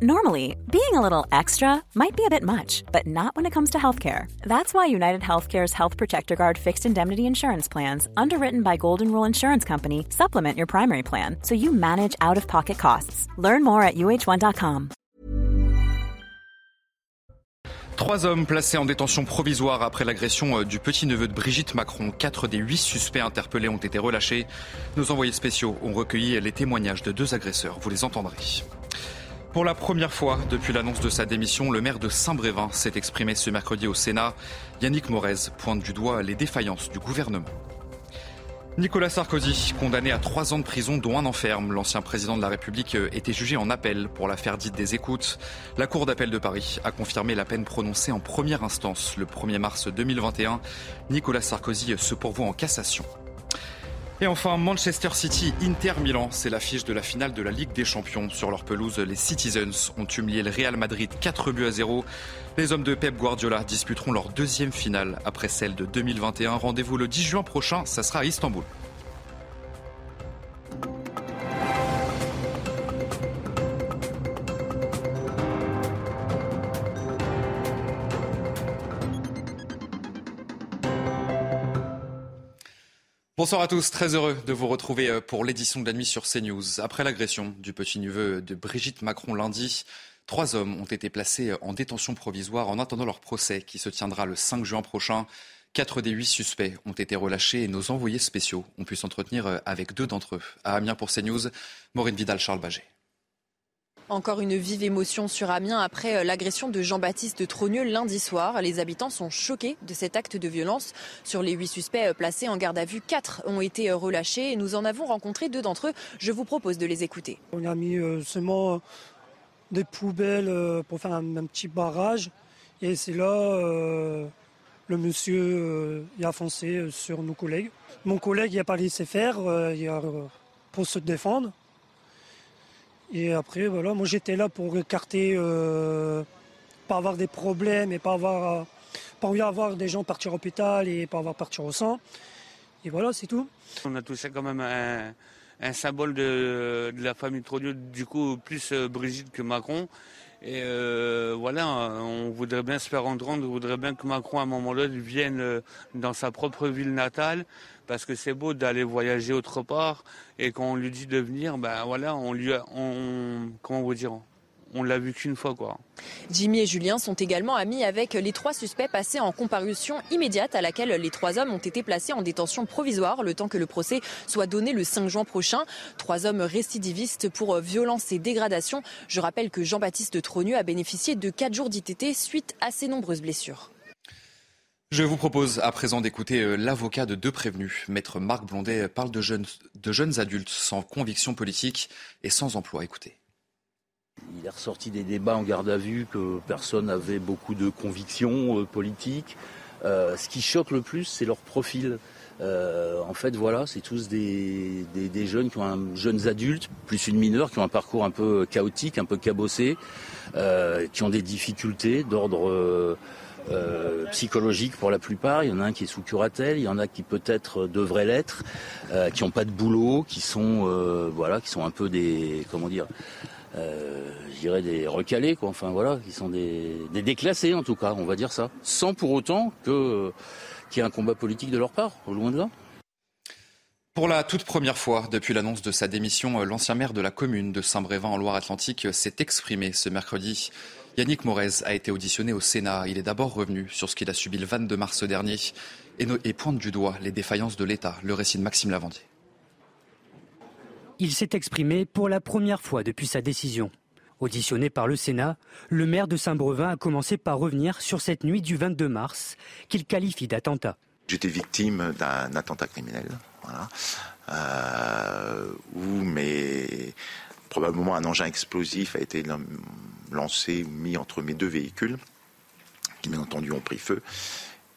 Normally, being a little extra might be a bit much, but not when it comes to healthcare. That's why United Healthcare's Health Protector Guard fixed indemnity insurance plans, underwritten by Golden Rule Insurance Company, supplement your primary plan so you manage out of pocket costs. Learn more at uh1.com. Trois hommes placés en détention provisoire après l'agression euh, du petit-neveu de Brigitte Macron. Quatre des huit suspects interpellés ont été relâchés. Nos envoyés spéciaux ont recueilli les témoignages de deux agresseurs. Vous les entendrez. Pour la première fois depuis l'annonce de sa démission, le maire de Saint-Brévin s'est exprimé ce mercredi au Sénat. Yannick Morez pointe du doigt les défaillances du gouvernement. Nicolas Sarkozy, condamné à trois ans de prison, dont un enferme. L'ancien président de la République était jugé en appel pour l'affaire dite des écoutes. La Cour d'appel de Paris a confirmé la peine prononcée en première instance le 1er mars 2021. Nicolas Sarkozy se pourvoit en cassation. Et enfin, Manchester City, Inter Milan, c'est l'affiche de la finale de la Ligue des Champions. Sur leur pelouse, les Citizens ont humilié le Real Madrid 4 buts à 0. Les hommes de Pep Guardiola disputeront leur deuxième finale après celle de 2021. Rendez-vous le 10 juin prochain, ça sera à Istanbul. Bonsoir à tous, très heureux de vous retrouver euh, pour l'édition de la nuit sur CNews. Après l'agression du petit-neveu de Brigitte Macron lundi, trois hommes ont été placés en détention provisoire en attendant leur procès qui se tiendra le 5 juin prochain. Quatre des huit suspects ont été relâchés et nos envoyés spéciaux ont pu s'entretenir euh, avec deux d'entre eux. À Amiens pour CNews, Maureen Vidal-Charles Baget. Encore une vive émotion sur Amiens après euh, l'agression de Jean-Baptiste Trogneux lundi soir. Les habitants sont choqués de cet acte de violence. Sur les huit suspects euh, placés en garde à vue, quatre ont été euh, relâchés nous en avons rencontré deux d'entre eux. Je vous propose de les écouter. On a mis seulement des poubelles pour faire un, petit barrage et c'est là le monsieur a foncé sur nos collègues. Mon collègue n'a pas laissé faire pour se défendre. Et après, voilà, moi j'étais là pour écarter, euh, pas avoir des problèmes et pas avoir, pas envie d'avoir des gens partir à l'hôpital et pas avoir partir au sang. Et voilà, c'est tout. On a touché quand même un, symbole de, la famille Trodieu, du coup plus euh, Brigitte que Macron. Et euh, voilà, on voudrait bien se faire entendre, on voudrait bien que Macron à un moment donné vienne dans sa propre ville natale parce que c'est beau d'aller voyager autre part et quand on lui dit de venir, ben voilà, on lui, on, comment vous dire, on l'a vu qu'une fois quoi. Jimmy et Julien sont également amis avec les trois suspects passés en comparution immédiate à laquelle les trois hommes ont été placés en détention provisoire le temps que le procès soit donné le 5 juin prochain. Trois hommes récidivistes pour violence et dégradation. Je rappelle que Jean-Baptiste Trogneux a bénéficié de quatre jours d'ITT suite à ses nombreuses blessures. Je vous propose à présent d'écouter euh, l'avocat de deux prévenus. Maître Marc Blondet parle de jeunes, de jeunes adultes sans conviction politique et sans emploi. Écoutez. Il est ressorti des débats en garde à vue que personne n'avait beaucoup de convictions euh, politiques. Euh, ce qui choque le plus, c'est leur profil. en fait, voilà, c'est tous des, des, jeunes qui ont un, jeunes adultes, plus une mineure, qui ont un parcours un peu chaotique, un peu cabossé, qui ont des difficultés d'ordre euh, psychologiques pour la plupart. Il y en a un qui est sous curatelle, il y en a qui peut-être devraient l'être, euh, qui n'ont pas de boulot, qui sont euh, voilà, qui sont un peu des comment dire, des recalés quoi. Enfin voilà, qui sont des, déclassés en tout cas, on va dire ça, sans pour autant qu'il y ait un combat politique de leur part, au loin de là. Pour la toute première fois depuis l'annonce de sa démission, l'ancien maire de la commune de Saint-Brévin en Loire-Atlantique s'est exprimé ce mercredi. Yannick Morez a été auditionné au Sénat. Il est d'abord revenu sur ce qu'il a subi le 22 mars dernier et, pointe du doigt les défaillances de l'État. Le récit de Maxime Lavandier. Il s'est exprimé pour la première fois depuis sa décision. Auditionné par le Sénat, le maire de Saint-Brevin a commencé par revenir sur cette nuit du 22 mars, qu'il qualifie d'attentat. J'étais victime d'un attentat criminel, voilà, euh, où mes probablement un engin explosif a été lancé ou mis entre mes deux véhicules, qui bien entendu ont pris feu.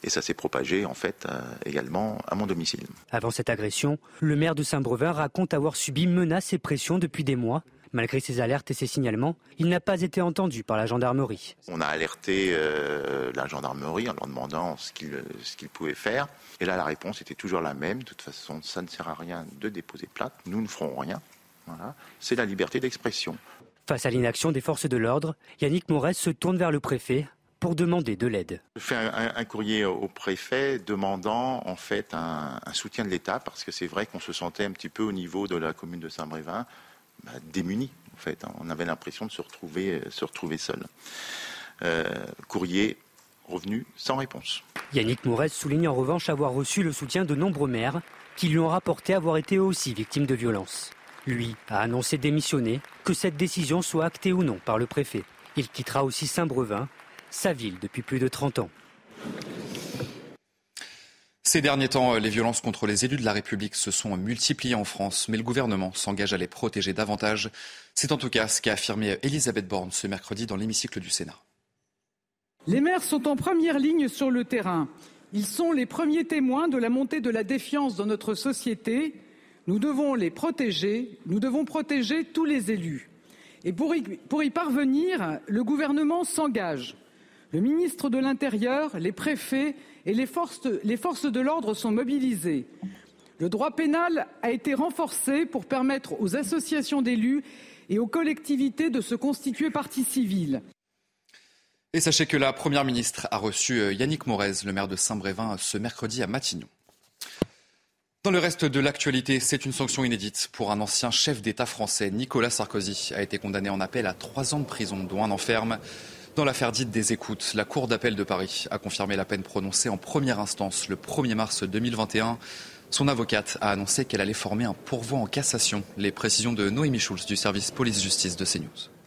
Et ça s'est propagé en fait euh, également à mon domicile. Avant cette agression, le maire de Saint-Brevin raconte avoir subi menaces et pressions depuis des mois. Malgré ses alertes et ses signalements, il n'a pas été entendu par la gendarmerie. On a alerté euh, la gendarmerie en leur demandant ce qu'ils pouvaient faire. Et là, la réponse était toujours la même. De toute façon, ça ne sert à rien de déposer plainte. Nous ne ferons rien. C'est la liberté d'expression. Face à l'inaction des forces de l'ordre, Yannick Morez se tourne vers le préfet pour demander de l'aide. Je fais un, courrier au préfet demandant en fait un, soutien de l'État parce que c'est vrai qu'on se sentait un petit peu au niveau de la commune de Saint-Brévin bah, démunis en fait. On avait l'impression de se retrouver, se retrouver seul. Euh, courrier revenu sans réponse. Yannick Mourez souligne en revanche avoir reçu le soutien de nombreux maires qui lui ont rapporté avoir été eux aussi victimes de violences. Lui a annoncé démissionner, que cette décision soit actée ou non par le préfet. Il quittera aussi Saint-Brevin, sa ville depuis plus de 30 ans. Ces derniers temps, les violences contre les élus de la République se sont multipliées en France, mais le gouvernement s'engage à les protéger davantage. C'est en tout cas ce qu'a affirmé Elisabeth Borne ce mercredi dans l'hémicycle du Sénat. Les maires sont en première ligne sur le terrain. Ils sont les premiers témoins de la montée de la défiance dans notre société. Nous devons les protéger, nous devons protéger tous les élus. Et pour y, parvenir, le gouvernement s'engage. Le ministre de l'Intérieur, les préfets et les forces, les forces de l'ordre sont mobilisés. Le droit pénal a été renforcé pour permettre aux associations d'élus et aux collectivités de se constituer partie civile. Et sachez que la Première ministre a reçu euh, Yannick Morez, le maire de Saint-Brévin, ce mercredi à Matignon. Dans le reste de l'actualité, c'est une sanction inédite pour un ancien chef d'État français. Nicolas Sarkozy a été condamné en appel à trois ans de prison, dont un enferme. Dans l'affaire dite des écoutes, la Cour d'appel de Paris a confirmé la peine prononcée en première instance le 1er mars 2021. Son avocate a annoncé qu'elle allait former un pourvoi en cassation. Les précisions de Noémie Schulz du service police-justice de CNews.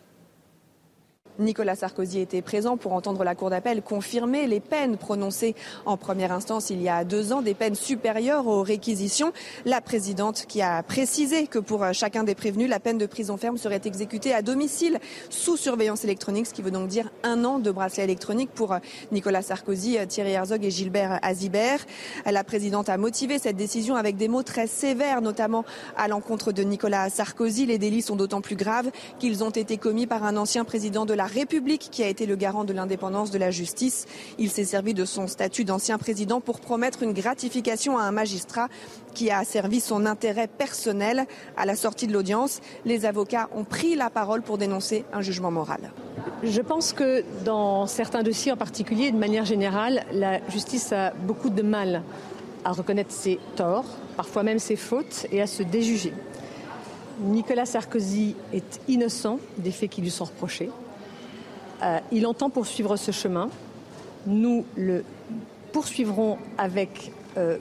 Nicolas Sarkozy était présent pour entendre la Cour d'appel confirmer les peines prononcées en première instance il y a deux ans, des peines supérieures aux réquisitions. La présidente qui a précisé que pour chacun des prévenus, la peine de prison ferme serait exécutée à domicile sous surveillance électronique, ce qui veut donc dire un an de bracelet électronique pour Nicolas Sarkozy, Thierry Herzog et Gilbert Azibert. La présidente a motivé cette décision avec des mots très sévères, notamment à l'encontre de Nicolas Sarkozy. Les délits sont d'autant plus graves qu'ils ont été commis par un ancien président de la République qui a été le garant de l'indépendance de la justice. Il s'est servi de son statut d'ancien président pour promettre une gratification à un magistrat qui a servi son intérêt personnel. À la sortie de l'audience, les avocats ont pris la parole pour dénoncer un jugement moral. Je pense que dans certains dossiers en particulier, de manière générale, la justice a beaucoup de mal à reconnaître ses torts, parfois même ses fautes, et à se déjuger. Nicolas Sarkozy est innocent des faits qui lui sont reprochés. Euh, il entend poursuivre ce chemin. Nous le poursuivrons avec euh,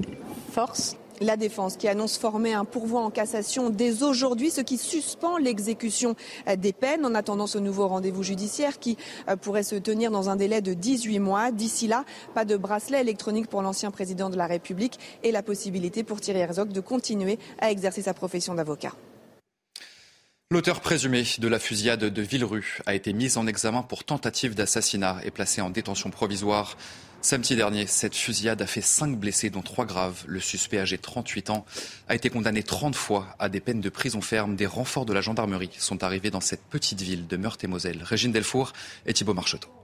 force. La défense qui annonce former un pourvoi en cassation dès aujourd'hui, ce qui suspend l'exécution euh, des peines en attendant ce nouveau rendez-vous judiciaire qui pourrait se tenir dans un délai de 18 mois. D'ici là, pas de bracelet électronique pour l'ancien président de la République et la possibilité pour Thierry Herzog de continuer à exercer sa profession d'avocat. L'auteur présumé de la fusillade de Villerue a été mis en examen pour tentative d'assassinat et placé en détention provisoire. Samedi dernier, cette fusillade a fait cinq blessés, dont trois graves. Le suspect, âgé de 38 ans, a été condamné 30 fois à des peines de prison ferme. Des renforts de la gendarmerie sont arrivés dans cette petite ville de Meurthe-et-Moselle. Régine Delfour et Thibault Marcheteau.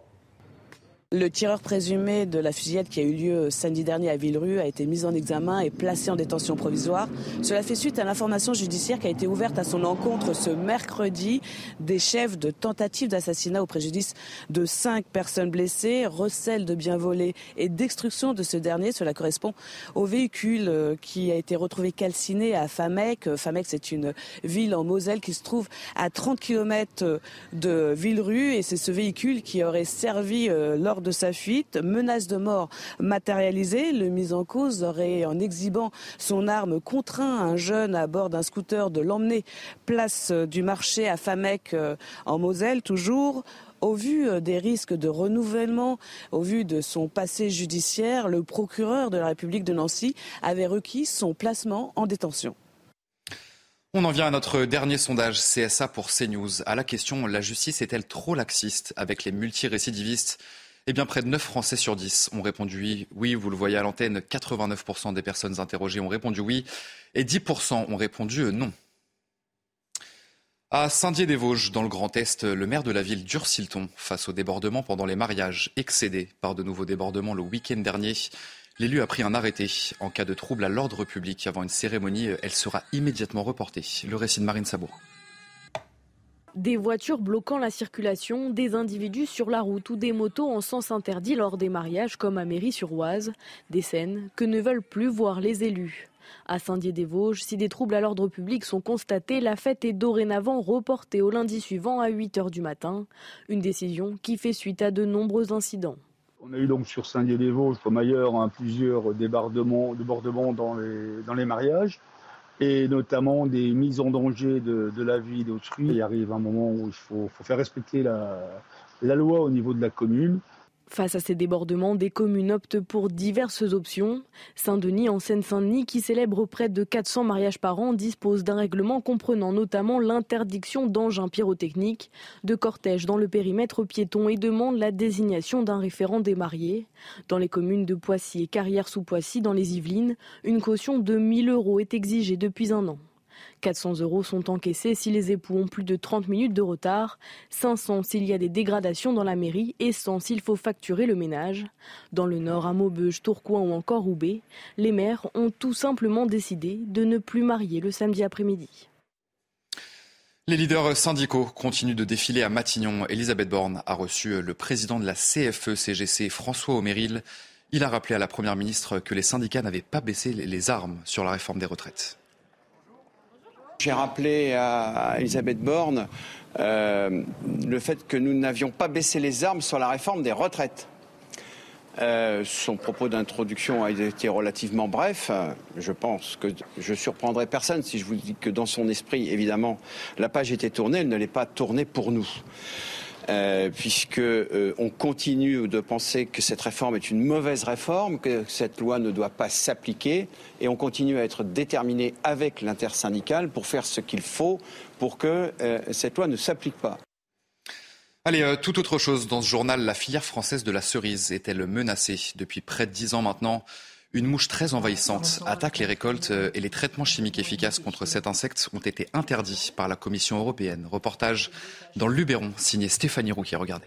Le tireur présumé de la fusillade qui a eu lieu samedi dernier à Villerue a été mis en examen et placé en détention provisoire. Cela fait suite à l'information judiciaire qui a été ouverte à son encontre ce mercredi des chefs de tentative d'assassinat au préjudice de cinq personnes blessées, recel de biens volés et destruction de ce dernier. Cela correspond au véhicule euh, qui a été retrouvé calciné à Famec. Famec, c'est une ville en Moselle qui se trouve à 30 km de Villerue et c'est ce véhicule qui aurait servi euh, de sa fuite, menace de mort matérialisée. Le mis en cause aurait, en exhibant son arme, contraint un jeune à bord d'un scooter de l'emmener place du marché à Famec euh, en Moselle, toujours. Au vu euh, des risques de renouvellement, au vu de son passé judiciaire, le procureur de la République de Nancy avait requis son placement en détention. On en vient à notre dernier sondage CSA pour CNews. À la question La justice est-elle trop laxiste avec les multirécidivistes eh bien, près de 9 Français sur 10 ont répondu oui. Vous le voyez à l'antenne, 89% des personnes interrogées ont répondu oui et 10% ont répondu non. À Saint-Dié-des-Vosges, dans le Grand Est, le maire de la ville durcit face aux débordements pendant les mariages, excédé par de nouveaux débordements le week-end dernier. L'élu a pris un arrêté. En cas de trouble à l'ordre public avant une cérémonie, elle sera immédiatement reportée. Le récit de Marine Sabourin. Des voitures bloquant la circulation, des individus sur la route ou des motos en sens interdit lors des mariages comme à Mairie-sur-Oise. Des scènes que ne veulent plus voir les élus. À Saint-Dié-des-Vosges, si des troubles à l'ordre public sont constatés, la fête est dorénavant reportée au lundi suivant à 8h du matin. Une décision qui fait suite à de nombreux incidents. On a eu donc sur Saint-Dié-des-Vosges, comme ailleurs, hein, plusieurs débordements, dans les mariages et notamment des mises en danger de, la vie d'autrui. Il arrive un moment où il faut, faire respecter la loi au niveau de la commune. Face à ces débordements, des communes optent pour diverses options. Saint-Denis, en Seine-Saint-Denis, qui célèbre près de 400 mariages par an, dispose d'un règlement comprenant notamment l'interdiction d'engins pyrotechniques, de cortèges dans le périmètre piéton et demande la désignation d'un référent des mariés. Dans les communes de Poissy et Carrière-sous-Poissy, dans les Yvelines, une caution de 1000 euros est exigée depuis un an. 400 euros sont encaissés si les époux ont plus de 30 minutes de retard, 500 s'il y a des dégradations dans la mairie et 100 s'il faut facturer le ménage. Dans le nord, à Maubeuge, Tourcoing ou encore Roubaix, les maires ont tout simplement décidé de ne plus marier le samedi après-midi. Les leaders syndicaux continuent de défiler à Matignon. Elisabeth Borne a reçu le président de la CFE-CGC, François Oméril. Il a rappelé à la Première ministre que les syndicats n'avaient pas baissé les armes sur la réforme des retraites. J'ai rappelé à Elisabeth Borne euh, le fait que nous n'avions pas baissé les armes sur la réforme des retraites. Euh, son propos d'introduction a été relativement bref. Je pense que je surprendrai personne si je vous dis que dans son esprit, évidemment, la page était tournée, elle ne l'est pas tournée pour nous. Euh, puisque euh, on continue de penser que cette réforme est une mauvaise réforme, que cette loi ne doit pas s'appliquer, et on continue à être déterminé avec l'intersyndicale pour faire ce qu'il faut pour que euh, cette loi ne s'applique pas. Allez, tout autre chose. Dans ce journal, la filière française de la cerise est-elle menacée depuis près de dix ans maintenant? Une mouche très envahissante attaque les récoltes euh, et les traitements chimiques efficaces contre cet insecte ont été interdits par la Commission européenne. Reportage dans le Luberon, signé Stéphanie Rouquier. Regardez.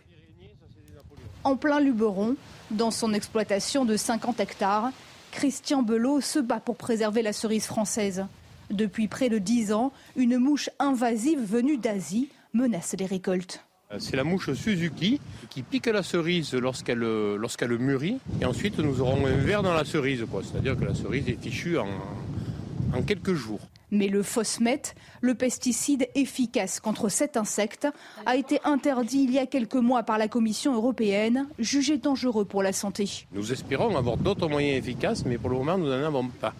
En plein Luberon, dans son exploitation de 50 hectares, Christian Belot se bat pour préserver la cerise française. Depuis près de 10 ans, une mouche invasive venue d'Asie menace les récoltes. Euh, c'est la mouche Suzuki qui pique la cerise lorsqu'elle lorsqu'elle mûrit. Et ensuite, nous aurons un ver dans la cerise. C'est-à-dire que la cerise est fichue en, en quelques jours. Mais le phosmète, le pesticide efficace contre cet insecte, a été interdit il y a quelques mois par la Commission européenne, jugé dangereux pour la santé. Nous espérons avoir d'autres moyens efficaces, mais pour le moment, nous n'en avons pas.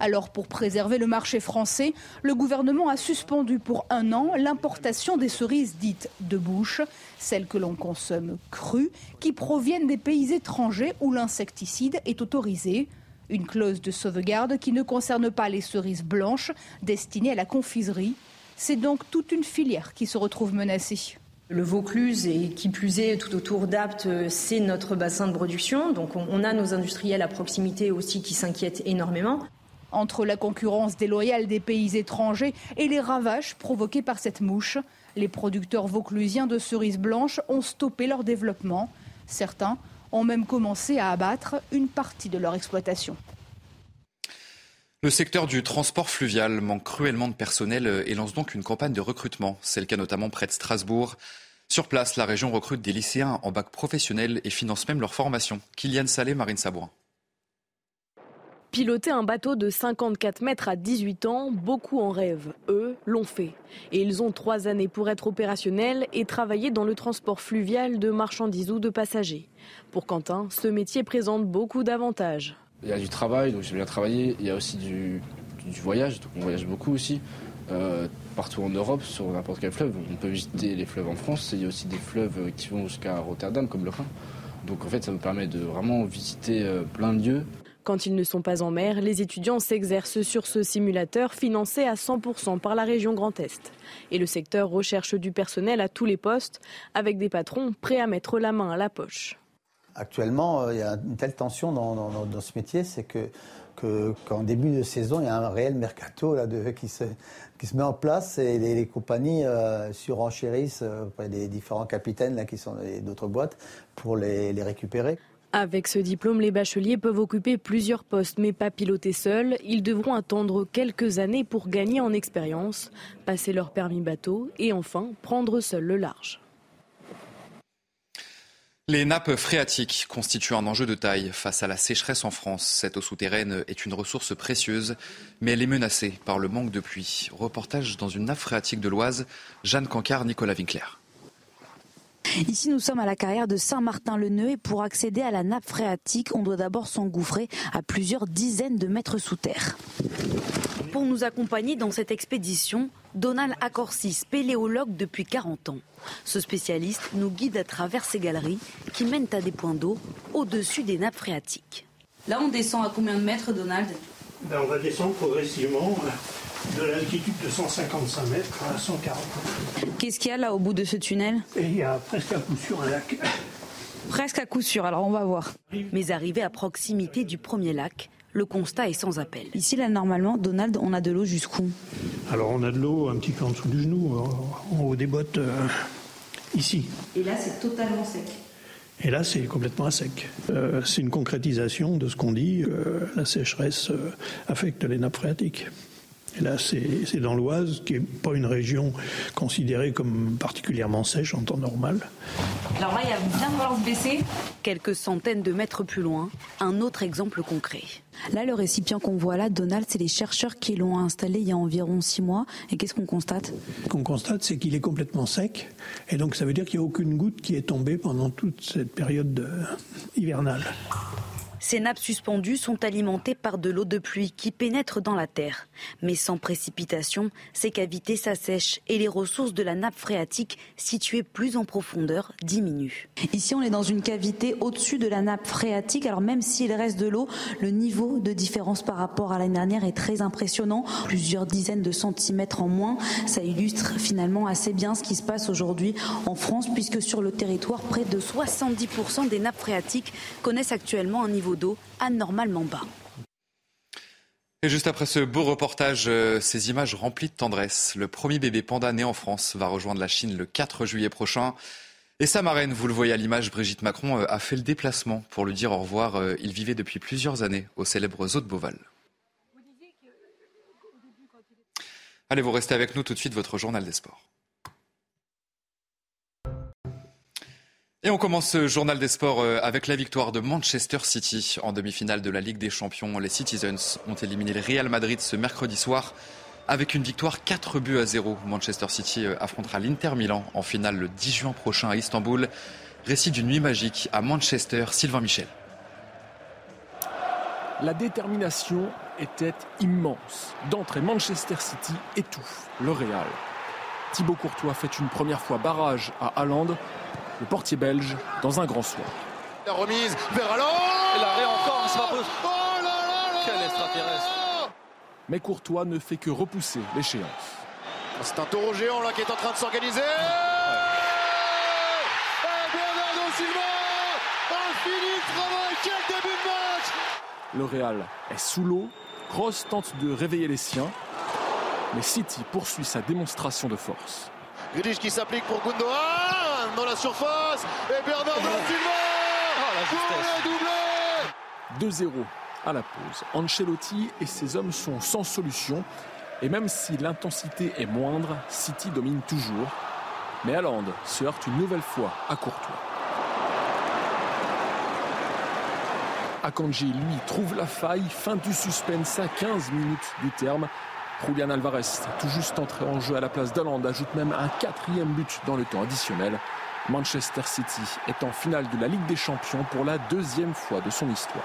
Alors pour préserver le marché français, le gouvernement a suspendu pour un an l'importation des cerises dites de bouche, celles que l'on consomme crues, qui proviennent des pays étrangers où l'insecticide est autorisé. Une clause de sauvegarde qui ne concerne pas les cerises blanches destinées à la confiserie. C'est donc toute une filière qui se retrouve menacée. Le Vaucluse et qui plus est tout autour d'Apt, c'est notre bassin de production. Donc on a nos industriels à proximité aussi qui s'inquiètent énormément. Entre la concurrence déloyale des pays étrangers et les ravages provoqués par cette mouche, les producteurs vauclusiens de cerises blanches ont stoppé leur développement. Certains ont même commencé à abattre une partie de leur exploitation. Le secteur du transport fluvial manque cruellement de personnel et lance donc une campagne de recrutement. C'est le cas notamment près de Strasbourg. Sur place, la région recrute des lycéens en bac professionnel et finance même leur formation. Kylian Salé, Marine Sabourin. Piloter un bateau de 54 mètres à 18 ans, beaucoup en rêvent. Eux l'ont fait. Et ils ont trois années pour être opérationnels et travailler dans le transport fluvial de marchandises ou de passagers. Pour Quentin, ce métier présente beaucoup d'avantages. Il y a du travail, donc j'aime bien travailler. Il y a aussi du, voyage, donc on voyage beaucoup aussi. Euh, partout en Europe, sur n'importe quel fleuve. On peut visiter les fleuves en France. Il y a aussi des fleuves qui vont jusqu'à Rotterdam, comme le Rhin. Donc en fait, ça me permet de vraiment visiter euh, plein de lieux. Quand ils ne sont pas en mer, les étudiants s'exercent sur ce simulateur financé à 100% par la région Grand Est. Et le secteur recherche du personnel à tous les postes, avec des patrons prêts à mettre la main à la poche. Actuellement, euh, il y a une telle tension dans, ce métier, c'est que qu'en début de saison, il y a un réel mercato qui, se, met en place et les, compagnies euh, surenchérissent euh, les différents capitaines là, qui sont d'autres boîtes pour les récupérer. Avec ce diplôme, les bacheliers peuvent occuper plusieurs postes, mais pas piloter seuls. Ils devront attendre quelques années pour gagner en expérience, passer leur permis bateau et enfin prendre seul le large. Les nappes phréatiques constituent un enjeu de taille face à la sécheresse en France. Cette eau souterraine est une ressource précieuse, mais elle est menacée par le manque de pluie. Reportage dans une nappe phréatique de l'Oise, Jeanne Cancard, Nicolas Winkler. Ici, nous sommes à la carrière de Saint-Martin-le-Neu et pour accéder à la nappe phréatique, on doit d'abord s'engouffrer à plusieurs dizaines de mètres sous terre. Pour nous accompagner dans cette expédition, Donald Accorsi, spéléologue depuis 40 ans. Ce spécialiste nous guide à travers ces galeries qui mènent à des points d'eau au-dessus des nappes phréatiques. Là, on descend à combien de mètres, Donald? Ben, On va descendre progressivement de l'altitude de 155 mètres à 140 Qu'est-ce qu'il y a là au bout de ce tunnel? Il y a presque à coup sûr un lac. Presque à coup sûr, alors on va voir. Mais arrivé à proximité du premier lac, le constat est sans appel. Ici, là, normalement, Donald, on a de l'eau jusqu'où? Alors, on a de l'eau un petit peu en dessous du genou, en haut des bottes, euh, ici. Et là, c'est totalement sec. Et là, c'est complètement à sec. Euh, c'est une concrétisation de ce qu'on dit, euh, la sécheresse affecte les nappes phréatiques. Et là, c'est dans l'Oise, qui n'est pas une région considérée comme particulièrement sèche en temps normal. Alors là, il va bien falloir se baisser. Quelques centaines de mètres plus loin, un autre exemple concret. Là, le récipient qu'on voit là, Donald, c'est les chercheurs qui l'ont installé il y a environ six mois. Et qu'est-ce qu'on constate? Ce qu'on constate, c'est qu'il est complètement sec. Et donc, ça veut dire qu'il n'y a aucune goutte qui est tombée pendant toute cette période hivernale. Ces nappes suspendues sont alimentées par de l'eau de pluie qui pénètre dans la terre. Mais sans précipitation, ces cavités s'assèchent et les ressources de la nappe phréatique située plus en profondeur diminuent. Ici, on est dans une cavité au-dessus de la nappe phréatique. Alors même s'il reste de l'eau, le niveau de différence par rapport à l'année dernière est très impressionnant. Plusieurs dizaines de centimètres en moins. Ça illustre finalement assez bien ce qui se passe aujourd'hui en France puisque sur le territoire, près de 70% des nappes phréatiques connaissent actuellement un niveau d'eau anormalement bas. Et juste après ce beau reportage, euh, ces images remplies de tendresse, le premier bébé panda né en France va rejoindre la Chine le 4 juillet prochain. Et sa marraine, vous le voyez à l'image, Brigitte Macron euh, a fait le déplacement pour lui dire au revoir. Euh, il vivait depuis plusieurs années au célèbre zoo de Beauval. Allez, vous restez avec nous tout de suite, votre journal des sports. Et on commence ce journal des sports euh, avec la victoire de Manchester City en demi-finale de la Ligue des Champions. Les Citizens ont éliminé le Real Madrid ce mercredi soir avec une victoire 4 buts à 0. Manchester City euh, affrontera l'Inter Milan en finale le 10 juin prochain à Istanbul. Récit d'une nuit magique à Manchester, Sylvain Michel. La détermination était immense. D'entrée, Manchester City étouffe le Real. Thibaut Courtois fait une première fois barrage à Haaland le portier belge dans un grand soir. La remise vers Alain Et l'arrêt encore, c'est pas possible. Oh là là Quel extraterrestre Mais Courtois ne fait que repousser l'échéance. C'est un taureau géant là qui est en train de s'organiser. Le Real est sous l'eau, Kroos tente de réveiller les siens, mais City poursuit sa démonstration de force. Grealish qui s'applique pour Gundogan dans la surface. Et Bernard Silva oh, le doublé 2-0 à la pause. Ancelotti et ses hommes sont sans solution. Et même si l'intensité est moindre, City domine toujours. Mais Haaland se heurte une nouvelle fois à Courtois. Akanji, lui, trouve la faille. Fin du suspense à 15 minutes du terme. Julian Alvarez, tout juste entré en jeu à la place d'Haaland, ajoute même un quatrième but dans le temps additionnel. Manchester City est en finale de la Ligue des Champions pour la deuxième fois de son histoire.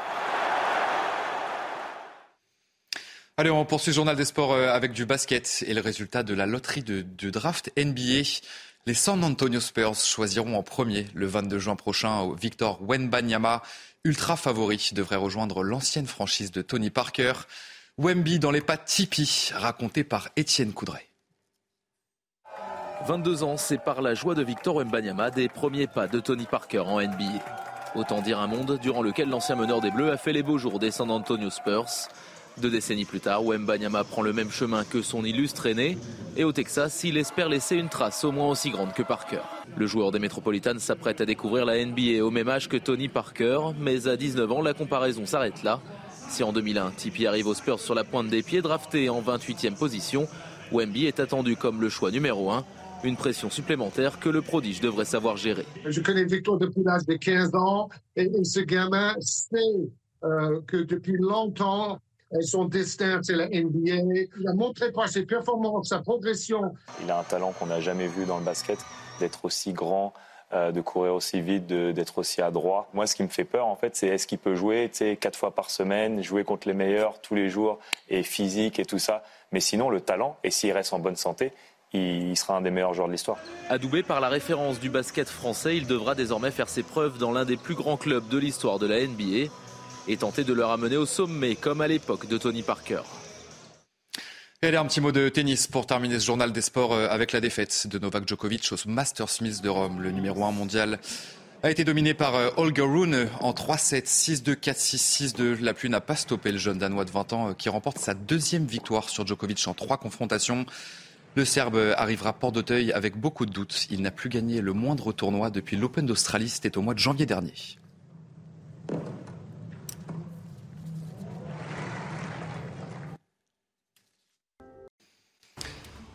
Allez, on poursuit le journal des sports euh, avec du basket et le résultat de la loterie de, draft NBA. Les San Antonio Spurs choisiront en premier le 22 juin prochain Victor Wenbanyama, ultra favori, devrait rejoindre l'ancienne franchise de Tony Parker. Wemby dans les pas Tipeee, raconté par Étienne Coudray. 22 ans, c'est par la joie de Victor Wembanyama des premiers pas de Tony Parker en NBA. Autant dire un monde durant lequel l'ancien meneur des Bleus a fait les beaux jours des San Antonio Spurs. Deux décennies plus tard, Wembanyama prend le même chemin que son illustre aîné. Et au Texas, il espère laisser une trace au moins aussi grande que Parker. Le joueur des Metropolitans s'apprête à découvrir la NBA au même âge que Tony Parker, mais à 19 ans, la comparaison s'arrête là. Si en 2001, Tipeee arrive aux Spurs sur la pointe des pieds, drafté en 28e position, Wemby est attendu comme le choix numéro 1. Une pression supplémentaire que le prodige devrait savoir gérer. Je connais Victor depuis l'âge de 15 ans et, ce gamin sait euh, que depuis longtemps, son destin, c'est la NBA. Il a montré par ses performances, sa progression. Il a un talent qu'on n'a jamais vu dans le basket, d'être aussi grand, euh, de courir aussi vite, d'être aussi adroit. Moi, ce qui me fait peur, en fait, c'est est-ce qu'il peut jouer quatre fois par semaine, jouer contre les meilleurs tous les jours, et physique et tout ça. Mais sinon, le talent, et s'il reste en bonne santé, il sera un des meilleurs joueurs de l'histoire. Adoubé par la référence du basket français, il devra désormais faire ses preuves dans l'un des plus grands clubs de l'histoire de la NBA et tenter de le ramener au sommet, comme à l'époque de Tony Parker. Et allez, un petit mot de tennis pour terminer ce journal des sports euh, avec la défaite de Novak Djokovic au Masters Smith de Rome. Le numéro 1 mondial a été dominé par euh, Holger Rune en 3-7, 6-2, 4-6, 6-2. La pluie n'a pas stoppé le jeune Danois de 20 ans euh, qui remporte sa deuxième victoire sur Djokovic en trois confrontations. Le Serbe arrivera à Port d'Auteuil avec beaucoup de doutes. Il n'a plus gagné le moindre tournoi depuis l'Open d'Australie. C'était au mois de janvier dernier.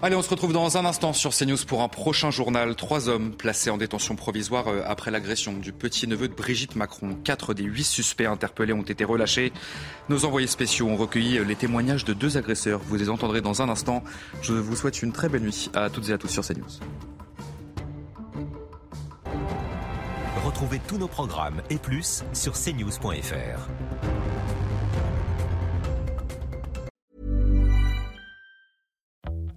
Allez, on se retrouve dans un instant sur CNews pour un prochain journal. Trois hommes placés en détention provisoire euh, après l'agression du petit-neveu de Brigitte Macron. Quatre des huit suspects interpellés ont été relâchés. Nos envoyés spéciaux ont recueilli les témoignages de deux agresseurs. Vous les entendrez dans un instant. Je vous souhaite une très belle nuit à toutes et à tous sur CNews. Retrouvez tous nos programmes et plus sur cnews.fr.